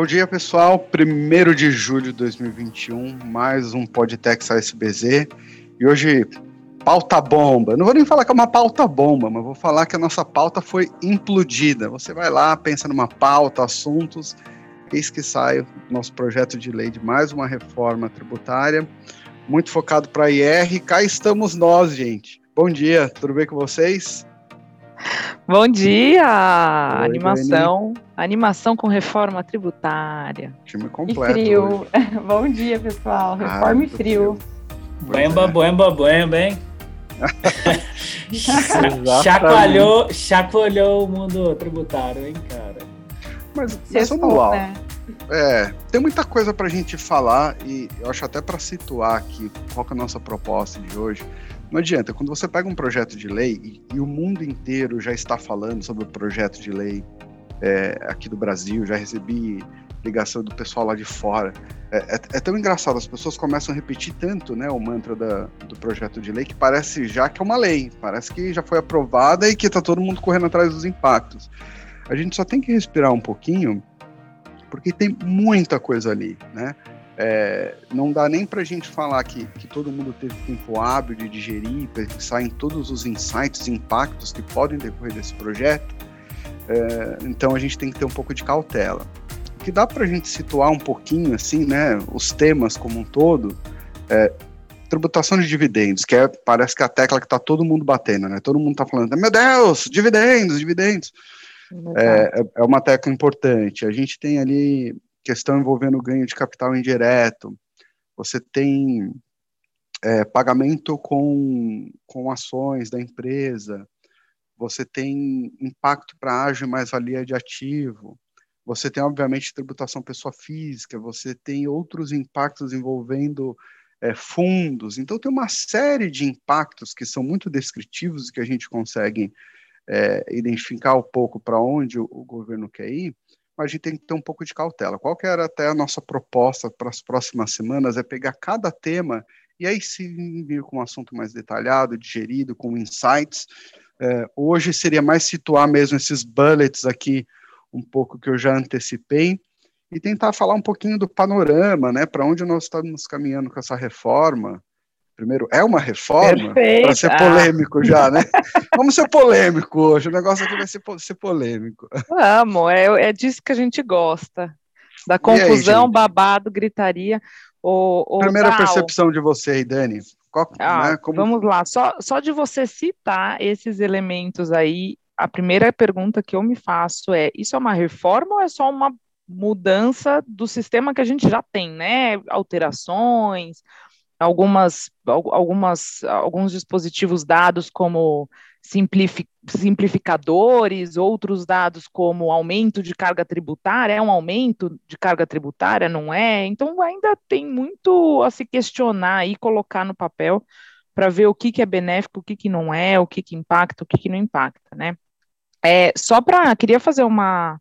Bom dia, pessoal. 1 de julho de 2021, mais um Podtex ASBZ. E hoje, pauta bomba. Não vou nem falar que é uma pauta bomba, mas vou falar que a nossa pauta foi implodida. Você vai lá, pensa numa pauta, assuntos, eis que sai o nosso projeto de lei de mais uma reforma tributária, muito focado para IR. Cá estamos nós, gente. Bom dia, tudo bem com vocês? Bom dia! Oi, animação, Dani. animação com reforma tributária. Time completo. E frio. Bom dia, pessoal. Ah, reforma ah, e frio. Boemba, boemba, boemba, hein? chacoalhou, chacoalhou o mundo tributário, hein, cara? Mas, mas vamos lá. Né? É, tem muita coisa para a gente falar e eu acho até para situar aqui qual é a nossa proposta de hoje. Não adianta, quando você pega um projeto de lei e, e o mundo inteiro já está falando sobre o projeto de lei é, aqui do Brasil, já recebi ligação do pessoal lá de fora. É, é, é, tão engraçado, as pessoas começam a repetir tanto né, o mantra da, do projeto de lei que parece já que é uma lei, parece que já foi aprovada e que está todo mundo correndo atrás dos impactos. A gente só tem que respirar um pouquinho, porque tem muita coisa ali, né? É, não dá nem para a gente falar que, que todo mundo teve tempo hábil de digerir, pensar em todos os insights, impactos que podem decorrer desse projeto. É, então a gente tem que ter um pouco de cautela. O que dá para a gente situar um pouquinho, assim, né, os temas como um todo, é, tributação de dividendos, que é, parece que é a tecla que está todo mundo batendo, né? Todo mundo está falando, meu Deus, dividendos, dividendos. É, é, é uma tecla importante. A gente tem ali questão envolvendo ganho de capital indireto, você tem é, pagamento com, com ações da empresa, você tem impacto para ágio e mais-valia de ativo, você tem, obviamente, tributação pessoa física, você tem outros impactos envolvendo é, fundos. Então, tem uma série de impactos que são muito descritivos e que a gente consegue é, identificar um pouco para onde o, o, governo quer ir, mas a gente tem que ter um pouco de cautela. Qual que era até a nossa proposta para as próximas semanas é pegar cada tema e aí sim vir com um assunto mais detalhado, digerido, com insights. É, hoje seria mais situar mesmo esses bullets aqui, um pouco que eu já antecipei, e tentar falar um pouquinho do panorama, né, para onde nós estamos caminhando com essa reforma. Primeiro, é uma reforma? Para ser polêmico já, né? Vamos ser polêmico hoje, o negócio aqui vai ser, ser polêmico. Vamos, é, é disso que a gente gosta. Da confusão, aí, babado, gritaria. O, o Primeira tal. percepção de você aí, Dani. Qual, ah, né, como... Vamos lá, só, só de você citar esses elementos aí, a primeira pergunta que eu me faço é: isso é uma reforma ou é só uma mudança do sistema que a gente já tem, né? Alterações, algumas, algumas, alguns dispositivos dados como simplificadores, outros dados como aumento de carga tributária, é um aumento de carga tributária, não é? Então ainda tem muito a se questionar e colocar no papel para ver o que, que é benéfico, o que, que não é, o que, que impacta, o que, que não impacta, né? É, só para, queria fazer uma,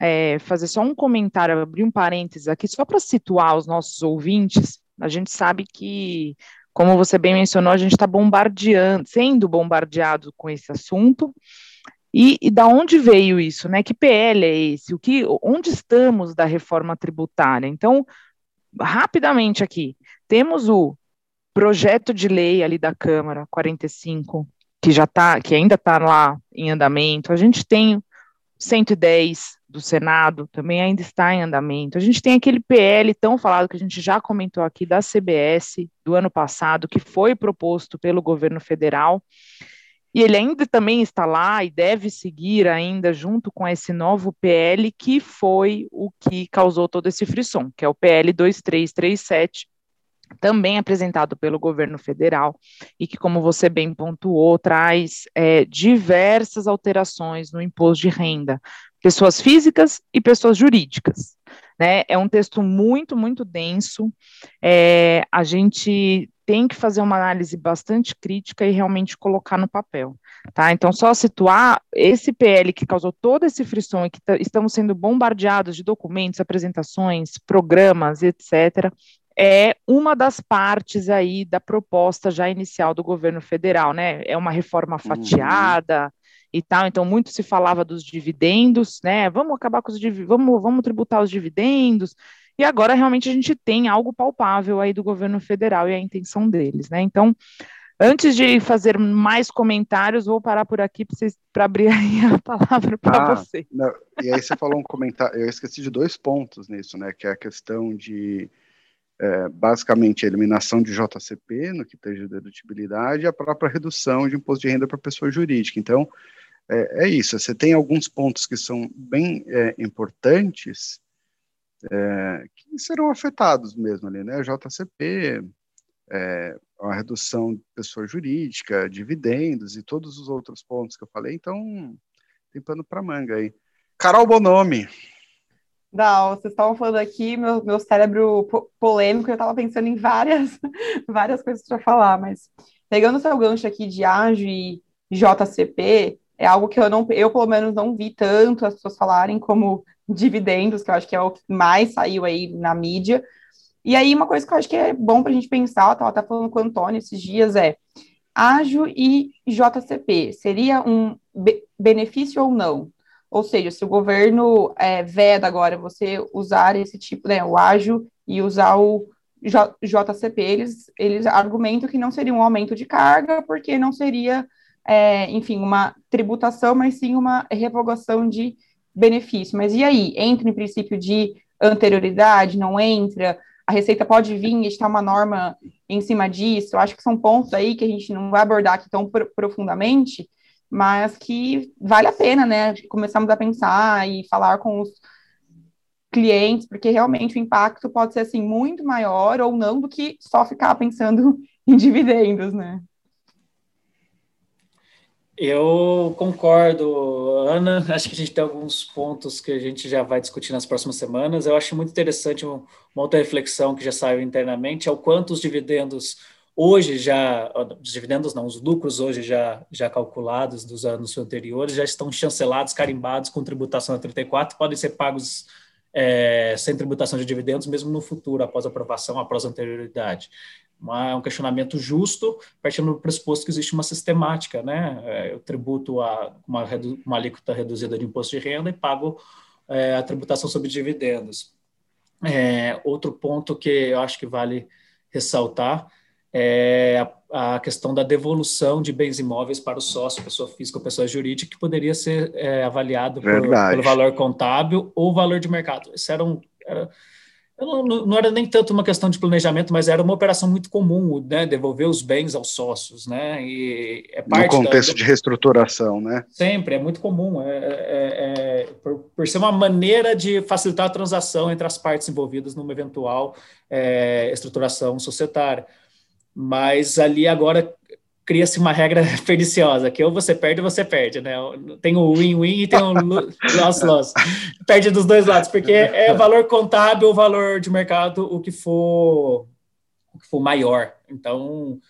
é, fazer só um comentário, abrir um parênteses aqui, só para situar os nossos ouvintes, a gente sabe que, como você bem mencionou, a gente está bombardeando, sendo bombardeado com esse assunto. E, e, da onde veio isso, né? Que PL é esse? O que, onde estamos da reforma tributária? Então, rapidamente aqui, temos o projeto de lei ali da Câmara 45, que já está, que ainda está lá em andamento. A gente tem 110 do Senado também ainda está em andamento. A gente tem aquele PL tão falado que a gente já comentou aqui da CBS do ano passado, que foi proposto pelo governo federal, e ele ainda também está lá e deve seguir ainda junto com esse novo PL, que foi o que causou todo esse frisson, que é o PL 2337, também apresentado pelo governo federal, e que, como você bem pontuou, traz é, diversas alterações no imposto de renda, pessoas físicas e pessoas jurídicas. Né? É um texto muito, muito denso. É, a gente tem que fazer uma análise bastante crítica e realmente colocar no papel. Tá? Então, só situar esse PL que causou todo esse frisson e que estamos sendo bombardeados de documentos, apresentações, programas, etc., é uma das partes aí da proposta já inicial do governo federal, né? É uma reforma uhum. fatiada uhum. E tal. Então, muito se falava dos dividendos, né? Vamos acabar com os dividendos, vamos, vamos tributar os dividendos. E agora realmente a gente tem algo palpável aí do governo federal e a intenção deles, né? Então, antes de fazer mais comentários, vou parar por aqui para abrir aí a palavra para ah, você. Não, e aí você falou um comentário, eu esqueci de dois pontos nisso, né? Que é a questão de é, basicamente a eliminação de JCP no que tange dedutibilidade e a própria redução de imposto de renda para pessoa jurídica. Então, é, é, isso, você tem alguns pontos que são bem é, importantes é, que serão afetados mesmo ali, né? JCP, é, a redução de pessoa jurídica, dividendos e todos os outros pontos que eu falei, então tem pano para manga aí. Carol Bonomi. Não, vocês estavam falando aqui, meu, meu cérebro polêmico, eu estava pensando em várias, várias coisas para falar, mas pegando o seu gancho aqui de ágio e JCP, é algo que eu não, eu pelo menos não vi tanto as pessoas falarem como dividendos, que eu acho que é o que mais saiu aí na mídia. E aí, uma coisa que eu acho que é bom para a gente pensar, eu estava até falando com o Antônio esses dias, é ágio e JCP, seria um be benefício ou não? Ou seja, se o governo é, veda agora você usar esse tipo, né, o ágio e usar o J JCP, eles, eles argumentam que não seria um aumento de carga, porque não seria, é, enfim, uma tributação, mas sim uma revogação de benefício. Mas e aí? Entra em princípio de anterioridade? Não entra? A Receita pode vir e estar uma norma em cima disso? Eu acho que são pontos aí que a gente não vai abordar aqui tão profundamente, mas que vale a pena, né? Começarmos a pensar e falar com os clientes, porque realmente o impacto pode ser assim muito maior ou não do que só ficar pensando em dividendos, né? Eu concordo, Ana. Acho que a gente tem alguns pontos que a gente já vai discutir nas próximas semanas. Eu acho muito interessante uma outra reflexão que já saiu internamente, é o quanto os dividendos hoje já, os dividendos não, os lucros hoje já, já calculados dos anos anteriores já estão chancelados, carimbados com tributação a 34, podem ser pagos é, sem tributação de dividendos, mesmo no futuro, após aprovação, após anterioridade uma, um questionamento justo, partindo do pressuposto que existe uma sistemática, né? É, eu tributo a uma, uma alíquota reduzida de imposto de renda e pago é, a tributação sobre dividendos. É, outro ponto que eu acho que vale ressaltar é a, a, questão da devolução de bens imóveis para o sócio, pessoa física ou pessoa jurídica, que poderia ser é, avaliado por, pelo valor contábil ou valor de mercado. Isso era um, era, não, não, era nem tanto uma questão de planejamento, mas era uma operação muito comum, né? Devolver os bens aos sócios, né? E é parte no contexto da... de reestruturação, né? Sempre, é muito comum. É, é, é por, por, ser uma maneira de facilitar a transação entre as partes envolvidas numa eventual é, estruturação societária. Mas ali agora cria-se uma regra perniciosa, que ou você perde ou você perde, né? Tem o win-win e tem o loss-loss. perde dos dois lados, porque é valor contábil valor de mercado o que for o que for maior. Então,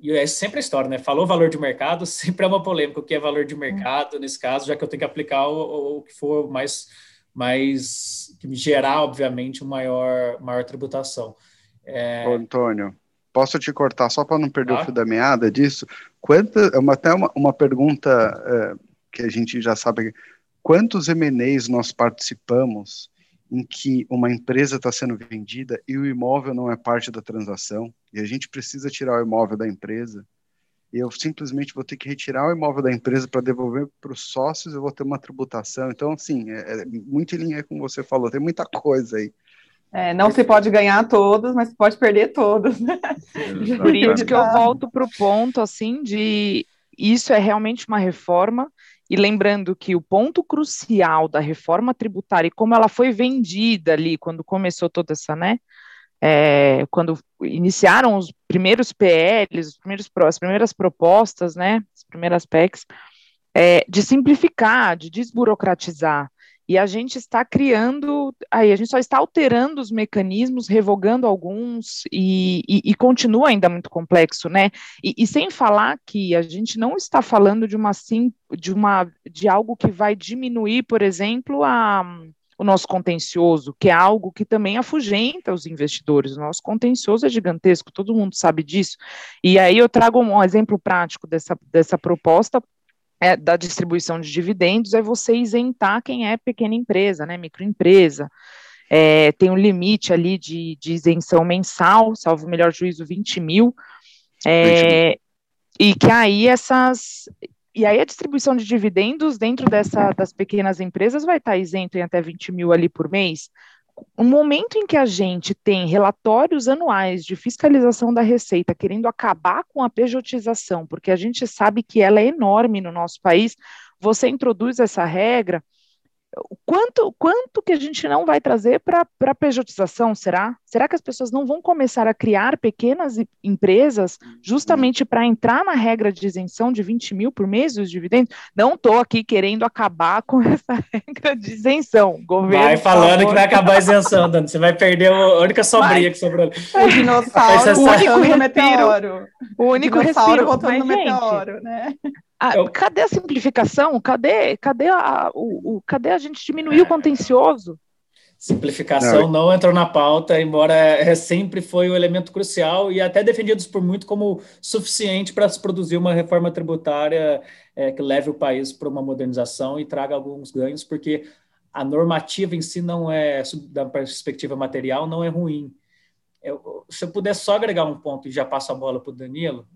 e é sempre a história, né? Falou valor de mercado, sempre é uma polêmica. O que é valor de mercado nesse caso, já que eu tenho que aplicar o, o que for mais, mais que me gerar, obviamente, uma maior, maior tributação. É... Ô, Antônio, posso te cortar só para não perder ah. o fio da meada disso? Quanta, é uma, até uma, uma pergunta é, que a gente já sabe. Quantos M&As nós participamos em que uma empresa está sendo vendida e o imóvel não é parte da transação e a gente precisa tirar o imóvel da empresa e eu simplesmente vou ter que retirar o imóvel da empresa para devolver para os sócios, eu vou ter uma tributação. Então, assim, é, é muito em linha com você falou, tem muita coisa aí. É, não se pode ganhar todos, mas pode perder todos. Né? Por isso que eu volto para o ponto assim de isso é realmente uma reforma. E lembrando que o ponto crucial da reforma tributária e como ela foi vendida ali quando começou toda essa, né? É, quando iniciaram os primeiros PLs, os primeiros, as primeiras propostas, né? As primeiras PECs, é, de simplificar, de desburocratizar. E a gente está criando, aí a gente só está alterando os mecanismos, revogando alguns, e, e, e continua ainda muito complexo, né? E, e, sem falar que a gente não está falando de uma sim, de uma de algo que vai diminuir, por exemplo, a, o nosso contencioso, que é algo que também afugenta os investidores. O nosso contencioso é gigantesco, todo mundo sabe disso. E aí eu trago um exemplo prático dessa, dessa proposta é, da distribuição de dividendos, é você isentar quem é pequena empresa, né, microempresa. É, tem um limite ali de, de, isenção mensal, salvo o melhor juízo, 20 mil. É, 20 mil. E que aí essas, e aí a distribuição de dividendos dentro dessa, das pequenas empresas vai estar isento em até 20 mil ali por mês. No momento em que a gente tem relatórios anuais de fiscalização da receita querendo acabar com a pejotização, porque a gente sabe que ela é enorme no nosso país, você introduz essa regra, quanto, quanto que a gente não vai trazer para a pejotização, será? Será que as pessoas não vão começar a criar pequenas empresas justamente para entrar na regra de isenção de 20 mil por mês dos dividendos? Não estou aqui querendo acabar com essa regra de isenção. Governo, vai falando que vai acabar a isenção, Dani. Você vai perder a única sobrinha que sobrou. O dinossauro, o único meteoro. O único dinossauro voltando no meteoro, né? Ah, eu... Cadê a simplificação? Cadê, cadê, a, o, o cadê a gente diminuir é... o contencioso? Simplificação não. não, entrou na pauta, embora é, sempre foi o um elemento crucial e até defendidos por muito como suficiente para se produzir uma reforma tributária é, que leve o país para uma modernização e traga alguns ganhos, porque a normativa em si não é, da perspectiva material, não é ruim. Eu, se eu puder só agregar um ponto e já passo a bola para o Danilo,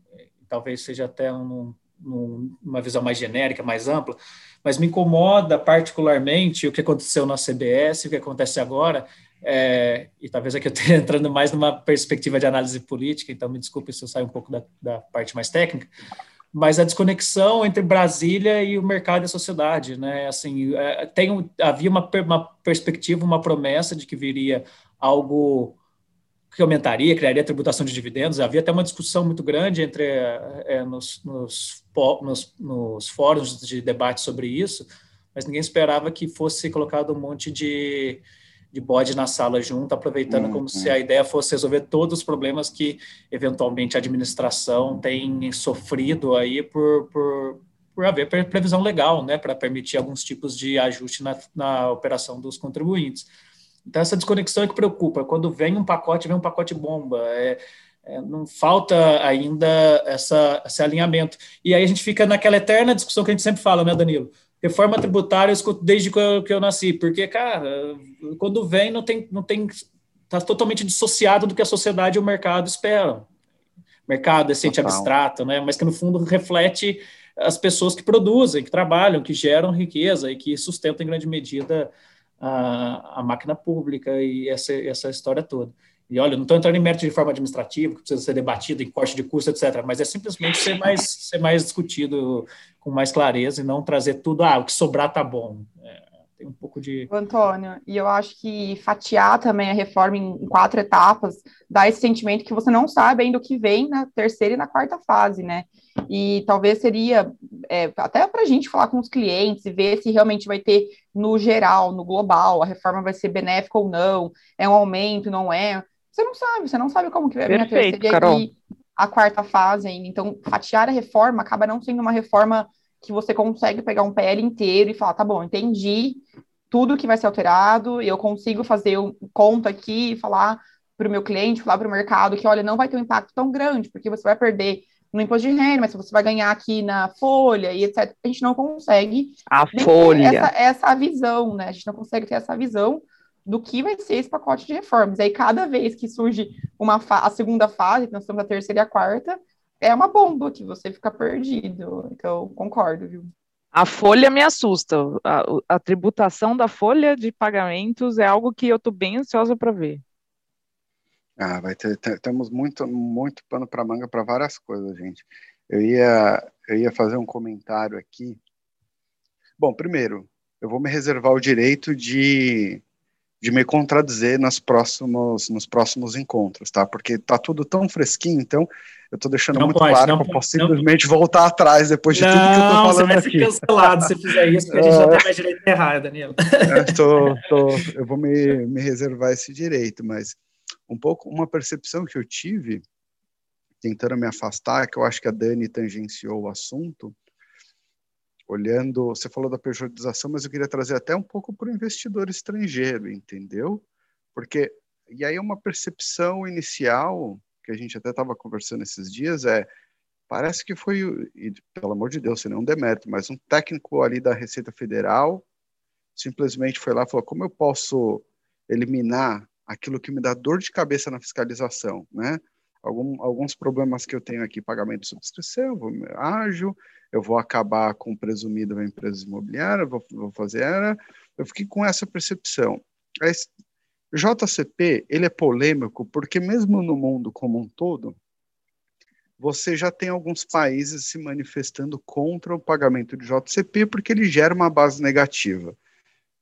talvez seja até um, numa visão mais genérica, mais ampla, mas me incomoda particularmente o que aconteceu na CBS, o que acontece agora, é, e talvez aqui eu esteja entrando mais numa perspectiva de análise política, então me desculpe se eu saio um pouco da, da parte mais técnica, mas a desconexão entre Brasília e o mercado e a sociedade, né? Assim, é, tem, havia uma, uma perspectiva, uma promessa de que viria algo que aumentaria, criaria tributação de dividendos. Havia até uma discussão muito grande entre é, nos, nos, nos, nos, fóruns de debate sobre isso, mas ninguém esperava que fosse colocado um monte de, de bode na sala junto, aproveitando uhum. como se a ideia fosse resolver todos os problemas que, eventualmente, a administração tem sofrido aí por, por, por haver previsão legal, né, para permitir alguns tipos de ajuste na, na operação dos contribuintes. Então, essa desconexão é que preocupa. Quando vem um pacote, vem um pacote bomba. É, é, não falta ainda essa, esse alinhamento. E aí a gente fica naquela eterna discussão que a gente sempre fala, né, Danilo? Reforma tributária eu escuto desde que eu, que eu nasci, porque, cara, quando vem, não tem. Não tem está totalmente dissociado do que a sociedade e o mercado esperam. Mercado decente Total. abstrato, né? mas que no fundo reflete as pessoas que produzem, que trabalham, que geram riqueza e que sustentam em grande medida a, a máquina pública e essa, essa história toda. E olha, não estou entrando em mérito de forma administrativa, que precisa ser debatido em corte de custo, etc., mas é simplesmente ser mais, ser mais discutido com mais clareza e não trazer tudo, ah, o que sobrar tá bom. É, tem um pouco de. Antônio, e eu acho que fatiar também a reforma em quatro etapas dá esse sentimento que você não sabe ainda o que vem na terceira e na quarta fase, né? E talvez seria é, até para a gente falar com os clientes e ver se realmente vai ter no geral, no global, a reforma vai ser benéfica ou não, é um aumento, não é. Você não sabe, você não sabe como que vai vir a terceira Carol. e a quarta fase ainda. Então, fatiar a reforma acaba não sendo uma reforma que você consegue pegar um PL inteiro e falar, tá bom, entendi tudo que vai ser alterado, eu consigo fazer um conta aqui e falar para o meu cliente, falar para o mercado que, olha, não vai ter um impacto tão grande, porque você vai perder no imposto de renda, mas se você vai ganhar aqui na folha e etc. A gente não consegue a folha essa, essa visão, né? A gente não consegue ter essa visão do que vai ser esse pacote de reformas. Aí cada vez que surge uma a segunda fase, nós estamos a terceira e a quarta, é uma bomba que você fica perdido. Então, concordo, viu? A folha me assusta. A, a tributação da folha de pagamentos é algo que eu estou bem ansiosa para ver. Ah, vai ter, temos muito, muito pano para manga para várias coisas, gente. Eu ia, eu ia fazer um comentário aqui. Bom, primeiro, eu vou me reservar o direito de, de me contradizer nos próximos, nos próximos encontros, tá? Porque tá tudo tão fresquinho, então eu tô deixando não muito pode, claro que eu posso simplesmente não. voltar atrás depois de não, tudo que eu tô falando você vai aqui. Ser cancelado se fizer isso, porque a gente já tem mais direito de errar, Danilo. Eu, tô, tô, eu vou me, me reservar esse direito, mas um pouco uma percepção que eu tive, tentando me afastar, que eu acho que a Dani tangenciou o assunto, olhando, você falou da pejotização, mas eu queria trazer até um pouco para o investidor estrangeiro, entendeu? Porque, e aí uma percepção inicial, que a gente até estava conversando esses dias, é, parece que foi, e, pelo amor de Deus, sem nenhum demérito, mas um técnico ali da Receita Federal simplesmente foi lá e falou, como eu posso eliminar aquilo que me dá dor de cabeça na fiscalização, né? Algum, alguns problemas que eu tenho aqui, pagamento de subscrição, vou, ágil, eu vou acabar com o presumido da empresa imobiliária, vou, vou fazer era. Eu fiquei com essa percepção. Esse, JCP, ele é polêmico porque mesmo no mundo como um todo, você já tem alguns países se manifestando contra o pagamento de JCP porque ele gera uma base negativa.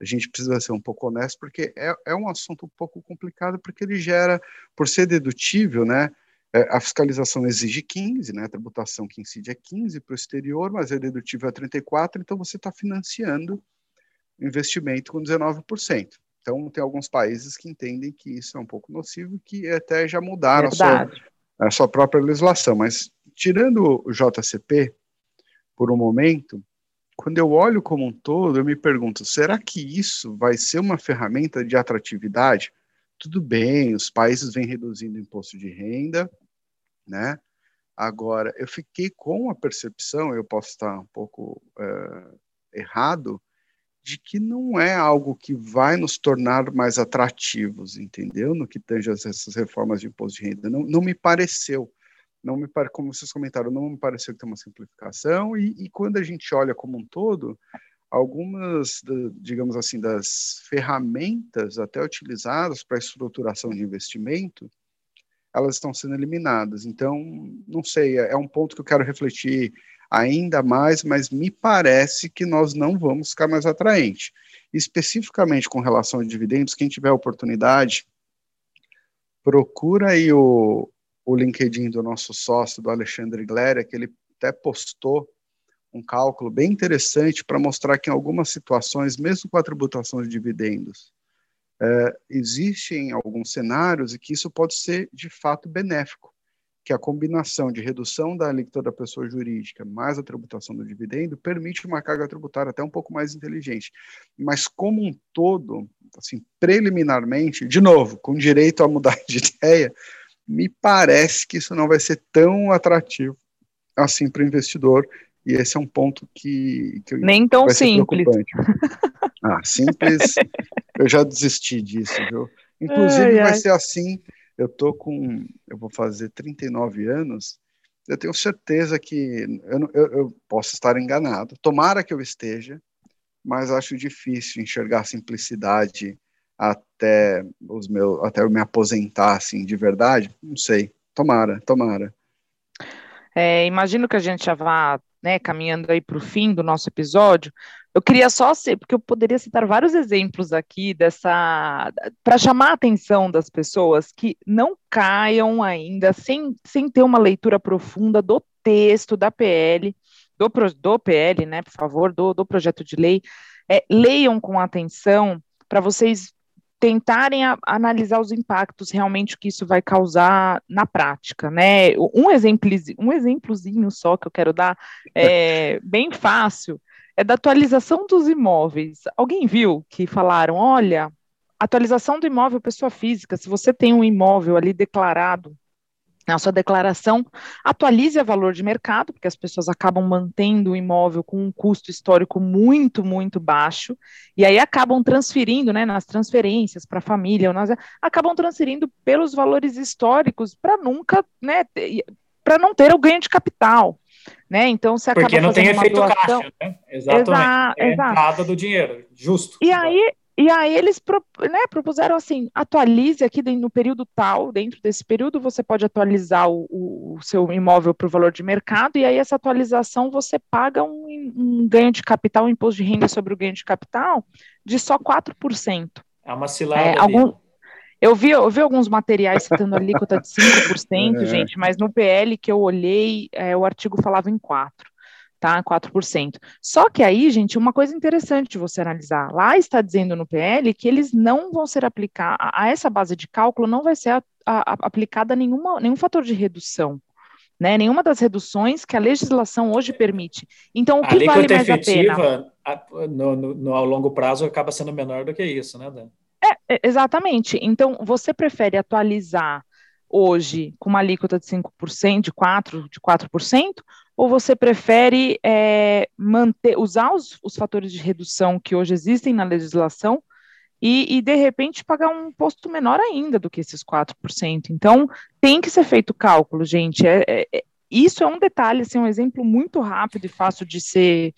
A gente precisa ser um pouco honesto porque é, é um assunto um pouco complicado porque ele gera, por ser dedutível, né, é, a fiscalização exige 15, né? A tributação que incide é 15 para o exterior, mas é dedutível a 34, então você está financiando investimento com 19%. Então, tem alguns países que entendem que isso é um pouco nocivo, que até já mudaram a sua, a sua, própria legislação. Mas, tirando o JCP, por um momento, quando eu olho como um todo, eu me pergunto: será que isso vai ser uma ferramenta de atratividade? Tudo bem, os países vêm reduzindo o imposto de renda, né? Agora, eu fiquei com a percepção, eu posso estar um pouco uh, errado, de que não é algo que vai nos tornar mais atrativos, entendeu? No que tange essas reformas de imposto de renda. Não, não me pareceu, não me como vocês comentaram, não me pareceu que tem uma simplificação, e, e quando a gente olha como um todo, algumas, digamos assim, das ferramentas até utilizadas para estruturação de investimento, elas estão sendo eliminadas. Então, não sei, é, é um ponto que eu quero refletir ainda mais, mas me parece que nós não vamos ficar mais atraente. Especificamente com relação a dividendos, quem tiver oportunidade, procura aí o, o LinkedIn do nosso sócio, do Alexandre Gléria, que ele até postou um cálculo bem interessante para mostrar que em algumas situações, mesmo com a tributação de dividendos, é, existem alguns cenários e que isso pode ser de fato benéfico, que a combinação de redução da alíquota da pessoa jurídica mais a tributação do dividendo permite uma carga tributária até um pouco mais inteligente. Mas como um todo, assim, preliminarmente, de novo, com direito a mudar de ideia, me parece que isso não vai ser tão atrativo assim para o investidor e esse é um ponto que, que nem tão simples. Ah, simples. eu já desisti disso, viu? Inclusive ai, vai ai. ser assim. Eu tô com, eu vou fazer 39 anos. Eu tenho certeza que eu, eu, eu posso estar enganado. Tomara que eu esteja, mas acho difícil enxergar simplicidade até os meus, até eu me aposentar assim de verdade. Não sei. Tomara, tomara. É, imagino que a gente já vá né, caminhando aí para o fim do nosso episódio, eu queria só ser, porque eu poderia citar vários exemplos aqui dessa, para chamar a atenção das pessoas que não caiam ainda sem, sem ter uma leitura profunda do texto da PL, do, do PL, né, por favor, do, do projeto de lei, é, leiam com atenção para vocês tentarem a, analisar os impactos realmente que isso vai causar na prática, né? Um exemplo, um exemplozinho só que eu quero dar, é, bem fácil, é da atualização dos imóveis. Alguém viu que falaram, olha, atualização do imóvel pessoa física, se você tem um imóvel ali declarado na sua declaração, atualize a valor de mercado, porque as pessoas acabam mantendo o imóvel com um custo histórico muito, muito baixo, e aí acabam transferindo, né, nas transferências para a família, nas, acabam transferindo pelos valores históricos para nunca, né, para não ter o ganho de capital. Né? Então você acaba Porque não tem efeito doação. caixa, né? Exatamente. Exa é a entrada do dinheiro, justo. E aí e aí eles né, propuseram assim, atualize aqui no período tal, dentro desse período você pode atualizar o, o seu imóvel para o valor de mercado, e aí essa atualização você paga um, um, ganho de capital, um imposto de renda sobre o ganho de capital de só 4%. É uma cilada é, algum, eu vi, eu vi alguns materiais citando a alíquota de 5%, é. gente, mas no PL que eu olhei, é, o artigo falava em 4% tá? 4%. Só que aí, gente, uma coisa interessante de você analisar, lá está dizendo no PL que eles não vão ser aplicar a, a essa base de cálculo não vai ser a, a, aplicada nenhuma, nenhum fator de redução. né? Nenhuma das reduções que a legislação hoje permite. Então, o que a vale mais a pena? No, no, no, ao longo prazo acaba sendo menor do que isso, né, Dan? É, é exatamente. Então, você prefere atualizar hoje com uma alíquota de 5%, de 4%, de 4%, ou você prefere é, manter, usar os, os fatores de redução que hoje existem na legislação e, e, de repente pagar um imposto menor ainda do que esses 4%. Então, tem que ser feito cálculo, gente. É, é, é, isso é um detalhe, assim, um exemplo muito rápido e fácil de ser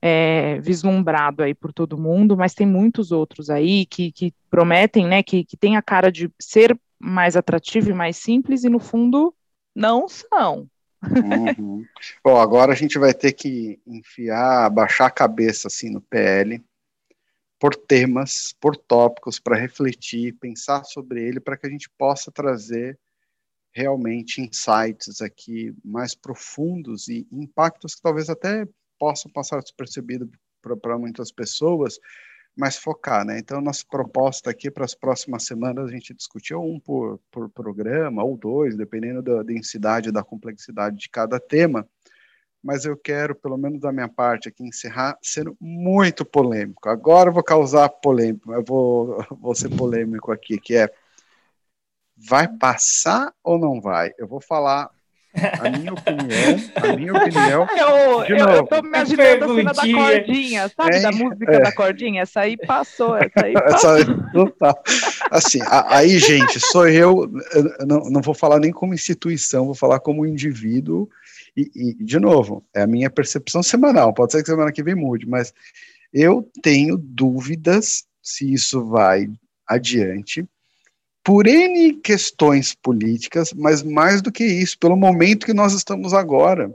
é, vislumbrado aí por todo mundo, mas tem muitos outros aí que, que prometem, né, que, que tem a cara de ser mais atrativo e mais simples, e no fundo não são. Uhum. Bom, agora a gente vai ter que enfiar, baixar a cabeça assim no PL, por temas, por tópicos, para refletir, pensar sobre ele, para que a gente possa trazer realmente insights aqui mais profundos e impactos que talvez até possam passar despercebido para muitas pessoas, mas focar, né? Então, nossa proposta aqui para as próximas semanas, a gente discutiu um por, por programa, ou dois, dependendo da densidade da complexidade de cada tema, mas eu quero, pelo menos da minha parte aqui, encerrar sendo muito polêmico. Agora eu vou causar polêmica, eu vou, vou ser polêmico aqui, que é vai passar ou não vai? Eu vou falar a minha opinião, a minha opinião. Eu, eu, eu tô imaginando a cena da cordinha, sabe? É, da música é. da cordinha. Essa aí passou, essa aí passou. Essa, total. Assim, aí, gente, sou eu, eu não, não vou falar nem como instituição, vou falar como indivíduo e, e, de novo, é a minha percepção semanal, pode ser que semana que vem mude, mas eu tenho dúvidas se isso vai adiante, por N questões políticas, mas mais do que isso, pelo momento que nós estamos agora.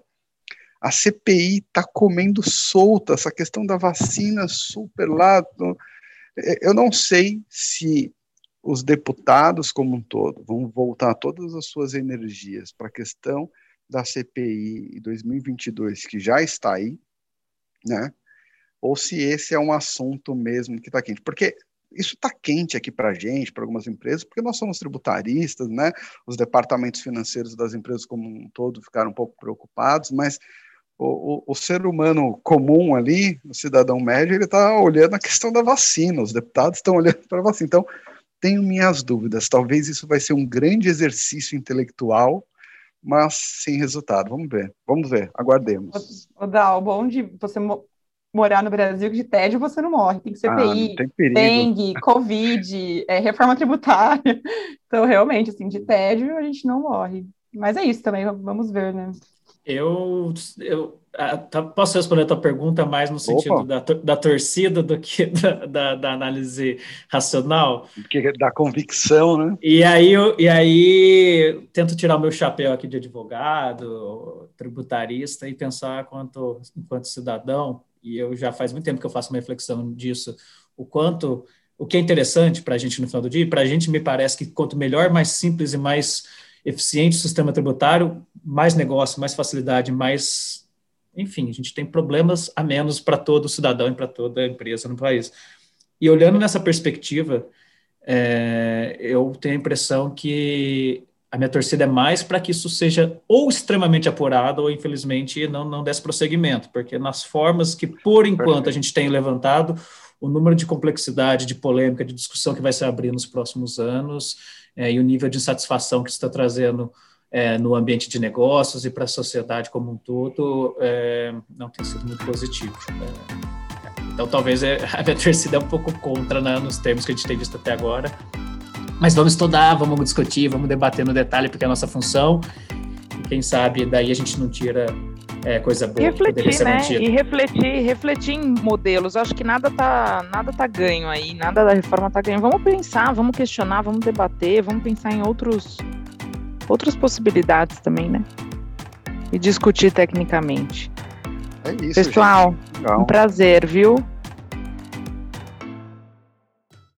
A CPI está comendo solta, essa questão da vacina super lá. Eu não sei se os deputados como um todo vão voltar todas as suas energias para a questão da CPI 2022 que já está aí, né? Ou se esse é um assunto mesmo que está quente. Porque isso está quente aqui para a gente, para algumas empresas, porque nós somos tributaristas, né? Os departamentos financeiros das empresas como um todo ficaram um pouco preocupados, mas o, o, o ser humano comum ali, o cidadão médio, ele está olhando a questão da vacina, os deputados estão olhando para a vacina. Então, tenho minhas dúvidas. Talvez isso vai ser um grande exercício intelectual mas sem resultado. Vamos ver, vamos ver, aguardemos. O Dal, bom de você morar no Brasil de tédio você não morre, tem CPI, ah, tem dengue, Covid, é, reforma tributária. Então, realmente, assim, de tédio a gente não morre. Mas é isso também, vamos ver, né? Eu, eu tá, posso responder a tua pergunta mais no sentido da, da torcida do que da, da, da, análise racional? Da convicção, né? E aí, eu, e aí tento tirar o meu chapéu aqui de advogado, tributarista e pensar quanto, enquanto cidadão, e eu já faz muito tempo que eu faço uma reflexão disso, o quanto, o que é interessante para a gente no final do dia, para a gente me parece que quanto melhor, mais simples e mais eficiente o sistema tributário, mais negócio, mais facilidade, mais. Enfim, a gente tem problemas a menos para todo cidadão e para toda empresa no país. E olhando nessa perspectiva, é, eu tenho a impressão que a minha torcida é mais para que isso seja ou extremamente apurado ou, infelizmente, não, não desse prosseguimento, porque nas formas que, por enquanto, a gente tem levantado, o número de complexidade, de polêmica, de discussão que vai se abrir nos próximos anos é, e o nível de insatisfação que está trazendo é, no ambiente de negócios e para a sociedade como um todo é, não tem sido muito positivo. É, então, talvez é, a minha torcida é um pouco contra né, nos termos que a gente tem visto até agora. Mas vamos estudar, vamos discutir, vamos debater no detalhe, porque é a nossa função. E quem sabe daí a gente não tira é, coisa boa. E refletir, né? E refletir, refletir em modelos. acho que nada tá, nada tá ganho aí, nada da reforma tá ganho. Vamos pensar, vamos questionar, vamos debater, vamos pensar em outros, outras possibilidades também, né? E discutir tecnicamente. É isso. Pessoal, um prazer, viu?